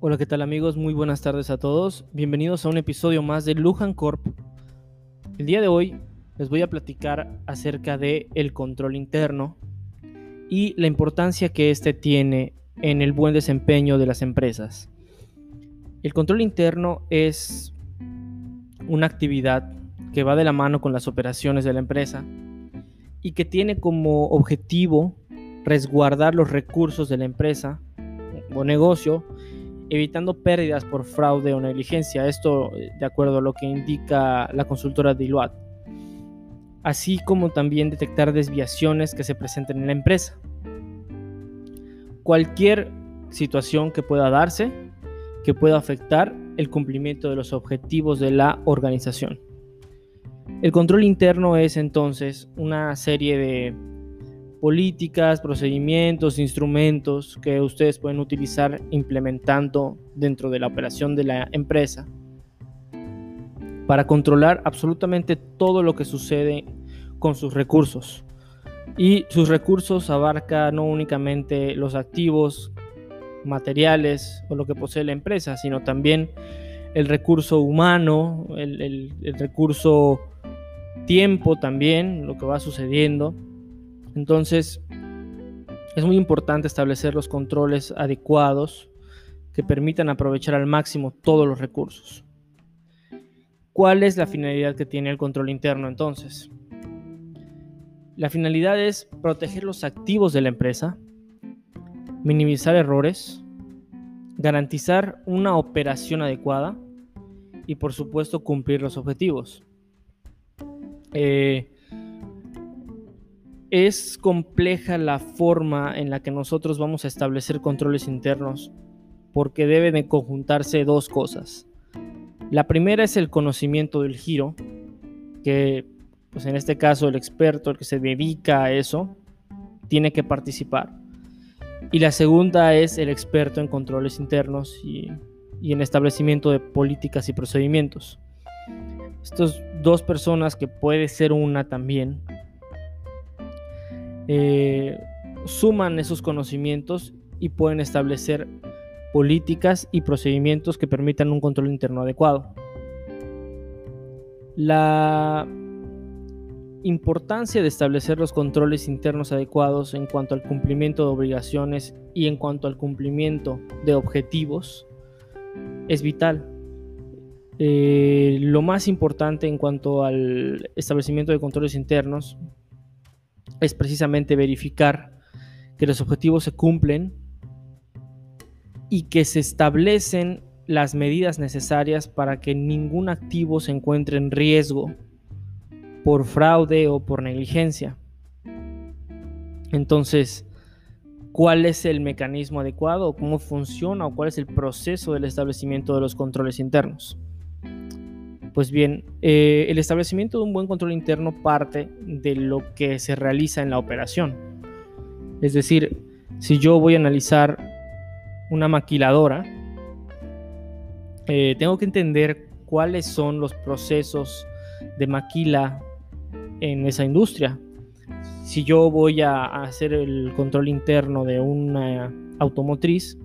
Hola, ¿qué tal amigos? Muy buenas tardes a todos. Bienvenidos a un episodio más de Lujan Corp. El día de hoy les voy a platicar acerca de control interno y la importancia que éste tiene en el buen desempeño de las empresas. El control interno es una actividad que va de la mano con las operaciones de la empresa y que tiene como objetivo resguardar los recursos de la empresa o negocio, evitando pérdidas por fraude o negligencia. Esto eh, de acuerdo a lo que indica la consultora Deloitte. Así como también detectar desviaciones que se presenten en la empresa. Cualquier situación que pueda darse que pueda afectar el cumplimiento de los objetivos de la organización. El control interno es entonces una serie de políticas, procedimientos, instrumentos que ustedes pueden utilizar implementando dentro de la operación de la empresa para controlar absolutamente todo lo que sucede con sus recursos. Y sus recursos abarca no únicamente los activos, materiales o lo que posee la empresa, sino también el recurso humano, el, el recurso tiempo también, lo que va sucediendo entonces, es muy importante establecer los controles adecuados que permitan aprovechar al máximo todos los recursos. ¿Cuál es la finalidad que tiene el control interno entonces? La finalidad es proteger los activos de la empresa, minimizar errores, garantizar una operación adecuada y por supuesto cumplir los objetivos. Eh, es compleja la forma en la que nosotros vamos a establecer controles internos porque deben de conjuntarse dos cosas. La primera es el conocimiento del giro, que pues en este caso el experto, el que se dedica a eso, tiene que participar. Y la segunda es el experto en controles internos y, y en establecimiento de políticas y procedimientos. Estas dos personas, que puede ser una también, eh, suman esos conocimientos y pueden establecer políticas y procedimientos que permitan un control interno adecuado. La importancia de establecer los controles internos adecuados en cuanto al cumplimiento de obligaciones y en cuanto al cumplimiento de objetivos es vital. Eh, lo más importante en cuanto al establecimiento de controles internos es precisamente verificar que los objetivos se cumplen y que se establecen las medidas necesarias para que ningún activo se encuentre en riesgo por fraude o por negligencia. Entonces, ¿cuál es el mecanismo adecuado? ¿Cómo funciona o cuál es el proceso del establecimiento de los controles internos? Pues bien, eh, el establecimiento de un buen control interno parte de lo que se realiza en la operación. Es decir, si yo voy a analizar una maquiladora, eh, tengo que entender cuáles son los procesos de maquila en esa industria. Si yo voy a hacer el control interno de una automotriz,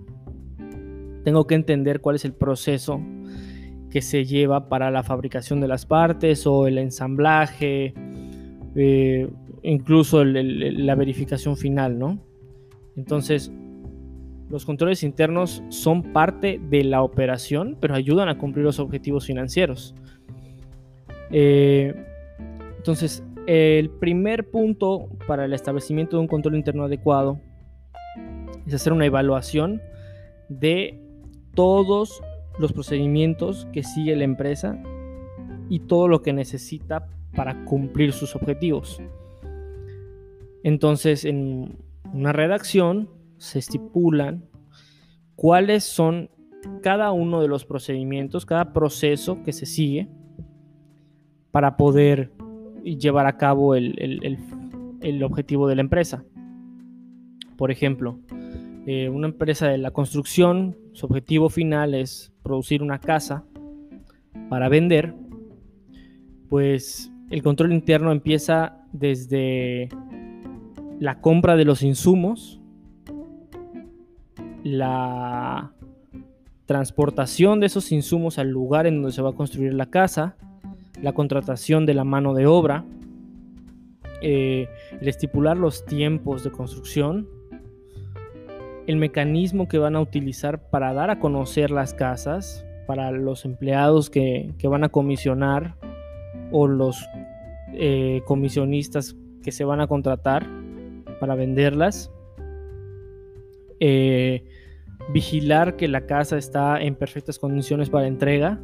tengo que entender cuál es el proceso que se lleva para la fabricación de las partes o el ensamblaje, eh, incluso la verificación final, ¿no? Entonces, los controles internos son parte de la operación, pero ayudan a cumplir los objetivos financieros. Eh, entonces, el primer punto para el establecimiento de un control interno adecuado es hacer una evaluación de todos los procedimientos que sigue la empresa y todo lo que necesita para cumplir sus objetivos. Entonces, en una redacción se estipulan cuáles son cada uno de los procedimientos, cada proceso que se sigue para poder llevar a cabo el, objetivo de la empresa. Por ejemplo, eh, una empresa de la construcción, su objetivo final es producir una casa para vender, pues el control interno empieza desde la compra de los insumos, la transportación de esos insumos al lugar en donde se va a construir la casa, la contratación de la mano de obra, eh, el estipular los tiempos de construcción, el mecanismo que van a utilizar para dar a conocer las casas, para los empleados que, van a comisionar o los eh, comisionistas que se van a contratar para venderlas. Eh, vigilar que la casa está en perfectas condiciones para entrega,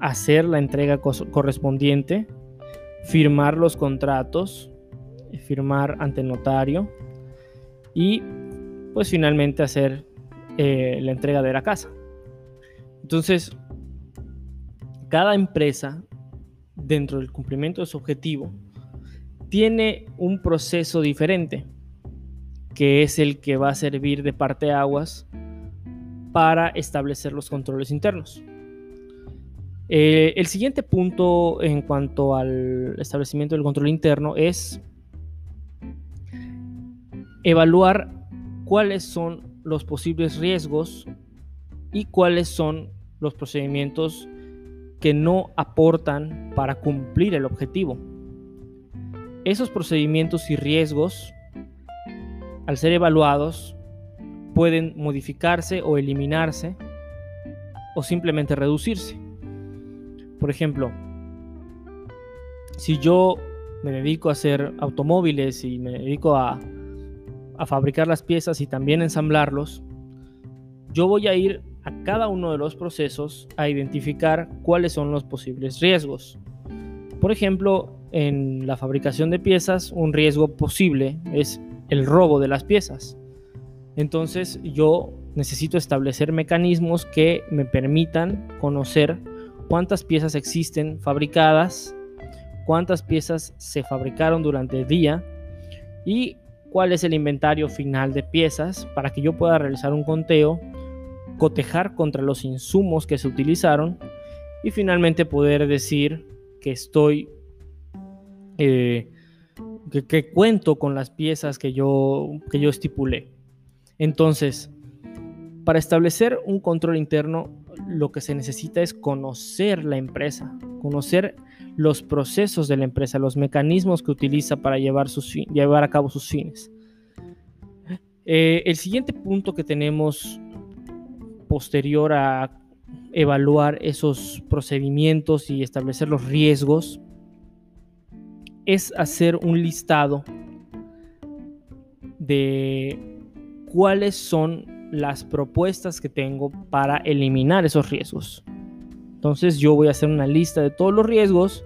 hacer la entrega correspondiente, firmar los contratos, firmar ante notario y pues finalmente hacer eh, la entrega de la casa. Entonces, cada empresa dentro del cumplimiento de su objetivo tiene un proceso diferente que es el que va a servir de parte aguas para establecer los controles internos. Eh, el siguiente punto en cuanto al establecimiento del control interno es evaluar cuáles son los posibles riesgos y cuáles son los procedimientos que no aportan para cumplir el objetivo. Esos procedimientos y riesgos al ser evaluados, pueden modificarse o eliminarse o simplemente reducirse. Por ejemplo, si yo me dedico a hacer automóviles y me dedico a, a fabricar las piezas y también ensamblarlos, yo voy a ir a cada uno de los procesos a identificar cuáles son los posibles riesgos. Por ejemplo, en la fabricación de piezas, un riesgo posible es el robo de las piezas. Entonces yo necesito establecer mecanismos que me permitan conocer cuántas piezas existen fabricadas, cuántas piezas se fabricaron durante el día y cuál es el inventario final de piezas para que yo pueda realizar un conteo, cotejar contra los insumos que se utilizaron y finalmente poder decir que estoy eh, que, cuento con las piezas que yo, que yo estipulé. Entonces, para establecer un control interno, lo que se necesita es conocer la empresa, conocer los procesos de la empresa, los mecanismos que utiliza para llevar, sus, llevar a cabo sus fines. Eh, el siguiente punto que tenemos posterior a evaluar esos procedimientos y establecer los riesgos es hacer un listado de cuáles son las propuestas que tengo para eliminar esos riesgos. Entonces yo voy a hacer una lista de todos los riesgos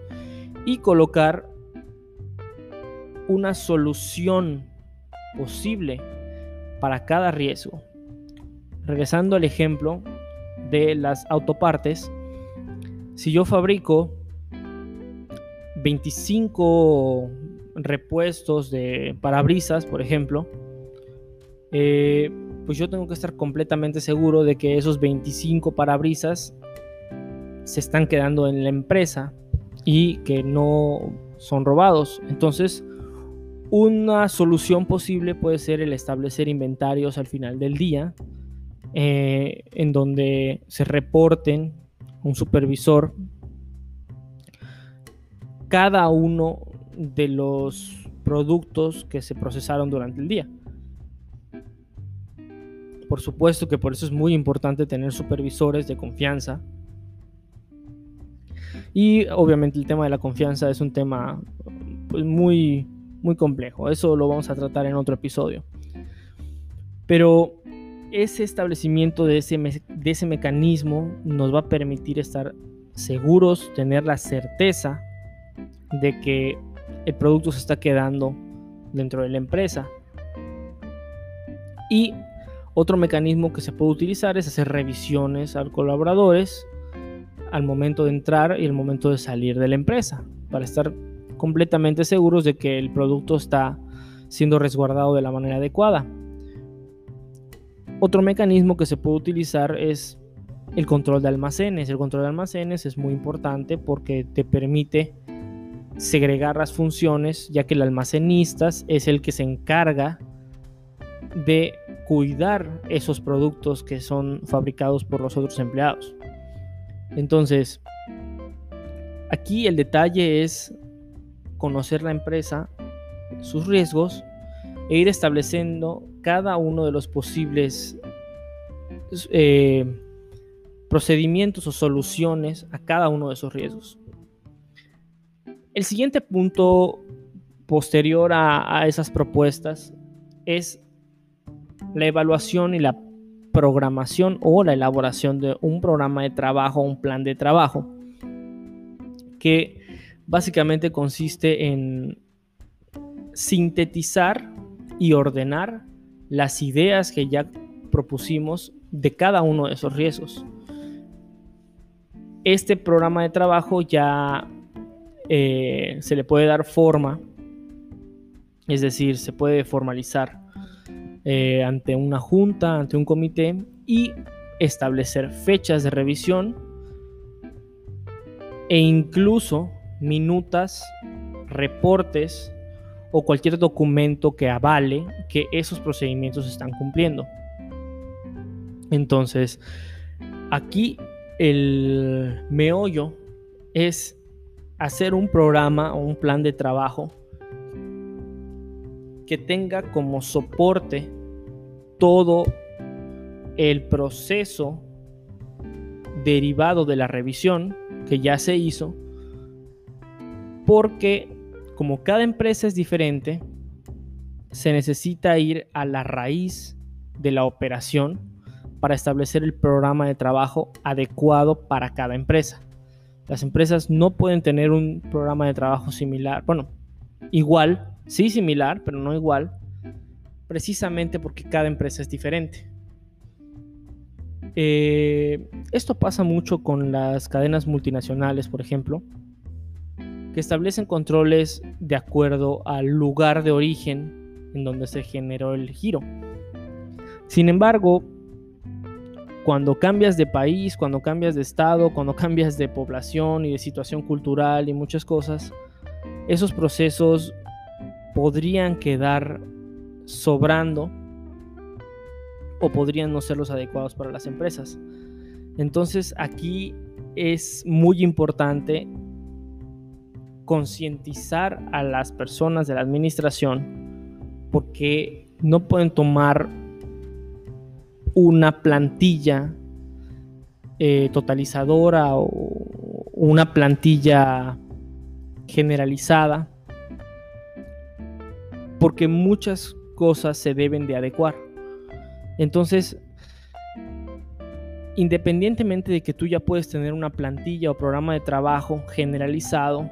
y colocar una solución posible para cada riesgo. Regresando al ejemplo de las autopartes, si yo fabrico 25 repuestos de parabrisas, por ejemplo, eh, pues yo tengo que estar completamente seguro de que esos 25 parabrisas se están quedando en la empresa y que no son robados. Entonces, una solución posible puede ser el establecer inventarios al final del día, eh, en donde se reporten un supervisor cada uno de los productos que se procesaron durante el día. Por supuesto que por eso es muy importante tener supervisores de confianza. Y obviamente el tema de la confianza es un tema pues, muy, muy complejo. Eso lo vamos a tratar en otro episodio. Pero ese establecimiento de ese, de ese mecanismo nos va a permitir estar seguros, tener la certeza de que el producto se está quedando dentro de la empresa. Y otro mecanismo que se puede utilizar es hacer revisiones a colaboradores al momento de entrar y el momento de salir de la empresa, para estar completamente seguros de que el producto está siendo resguardado de la manera adecuada. Otro mecanismo que se puede utilizar es el control de almacenes. El control de almacenes es muy importante porque te permite segregar las funciones, ya que el almacenista es el que se encarga de cuidar esos productos que son fabricados por los otros empleados. Entonces, aquí el detalle es conocer la empresa, sus riesgos e ir estableciendo cada uno de los posibles eh, procedimientos o soluciones a cada uno de esos riesgos. El siguiente punto posterior a, esas propuestas es la evaluación y la programación o la elaboración de un programa de trabajo, un plan de trabajo, que básicamente consiste en sintetizar y ordenar las ideas que ya propusimos de cada uno de esos riesgos. Este programa de trabajo ya eh, se le puede dar forma, es decir, se puede formalizar eh, ante una junta, ante un comité y establecer fechas de revisión e incluso minutas, reportes o cualquier documento que avale que esos procedimientos están cumpliendo. Entonces, aquí el meollo es hacer un programa o un plan de trabajo que tenga como soporte todo el proceso derivado de la revisión que ya se hizo, porque como cada empresa es diferente, se necesita ir a la raíz de la operación para establecer el programa de trabajo adecuado para cada empresa. Las empresas no pueden tener un programa de trabajo similar, bueno, igual, sí similar, pero no igual, precisamente porque cada empresa es diferente. Eh, esto pasa mucho con las cadenas multinacionales, por ejemplo, que establecen controles de acuerdo al lugar de origen en donde se generó el giro. Sin embargo, cuando cambias de país, cuando cambias de estado, cuando cambias de población y de situación cultural y muchas cosas, esos procesos podrían quedar sobrando o podrían no ser los adecuados para las empresas. Entonces aquí es muy importante concientizar a las personas de la administración porque no pueden tomar una plantilla eh, totalizadora o una plantilla generalizada, porque muchas cosas se deben de adecuar. Entonces, independientemente de que tú ya puedes tener una plantilla o programa de trabajo generalizado,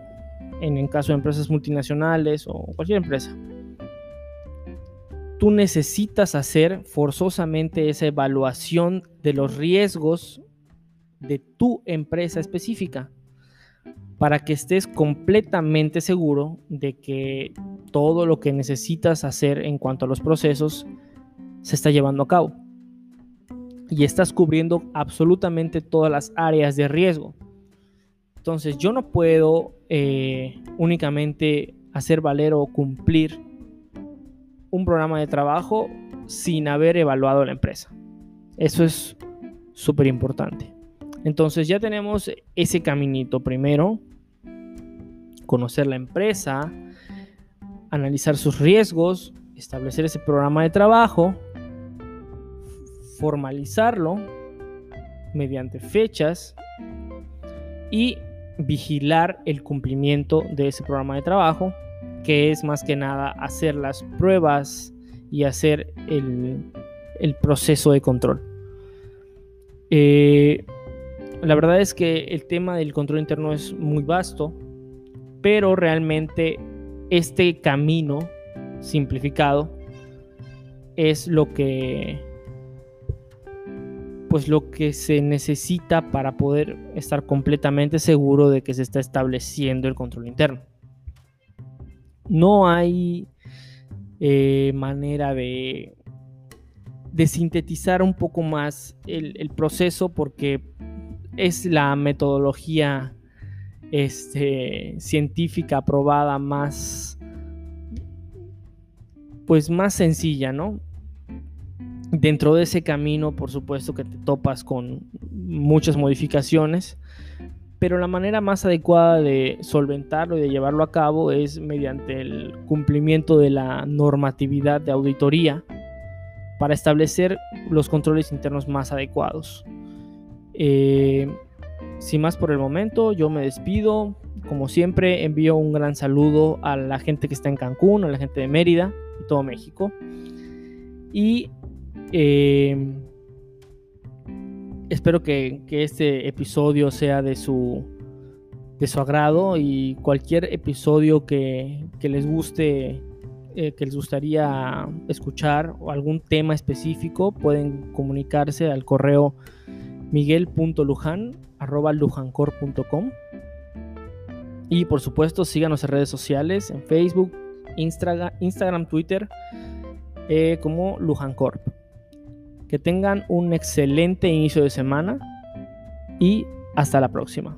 en el caso de empresas multinacionales o cualquier empresa, tú necesitas hacer forzosamente esa evaluación de los riesgos de tu empresa específica para que estés completamente seguro de que todo lo que necesitas hacer en cuanto a los procesos se está llevando a cabo. Y estás cubriendo absolutamente todas las áreas de riesgo. Entonces yo no puedo eh, únicamente hacer valer o cumplir un programa de trabajo sin haber evaluado la empresa. Eso es súper importante. Entonces ya tenemos ese caminito. Primero, conocer la empresa, analizar sus riesgos, establecer ese programa de trabajo, formalizarlo mediante fechas y vigilar el cumplimiento de ese programa de trabajo que es más que nada hacer las pruebas y hacer el, proceso de control. Eh, la verdad es que el tema del control interno es muy vasto, pero realmente este camino simplificado es lo que pues lo que se necesita para poder estar completamente seguro de que se está estableciendo el control interno. No hay eh, manera de, de, sintetizar un poco más el, proceso porque es la metodología este, científica aprobada más pues más sencilla, ¿no? Dentro de ese camino, por supuesto que te topas con muchas modificaciones, pero la manera más adecuada de solventarlo y de llevarlo a cabo es mediante el cumplimiento de la normatividad de auditoría para establecer los controles internos más adecuados. Eh, sin más por el momento, yo me despido. Como siempre, envío un gran saludo a la gente que está en Cancún, a la gente de Mérida y todo México. Y eh, espero que, este episodio sea de su, de su agrado y cualquier episodio que, les guste, eh, que les gustaría escuchar o algún tema específico, pueden comunicarse al correo miguel.lujan.lujancor.com y por supuesto síganos en redes sociales, en Facebook, Instagram, Instagram Twitter, eh, como Lujancorp. Que tengan un excelente inicio de semana y hasta la próxima.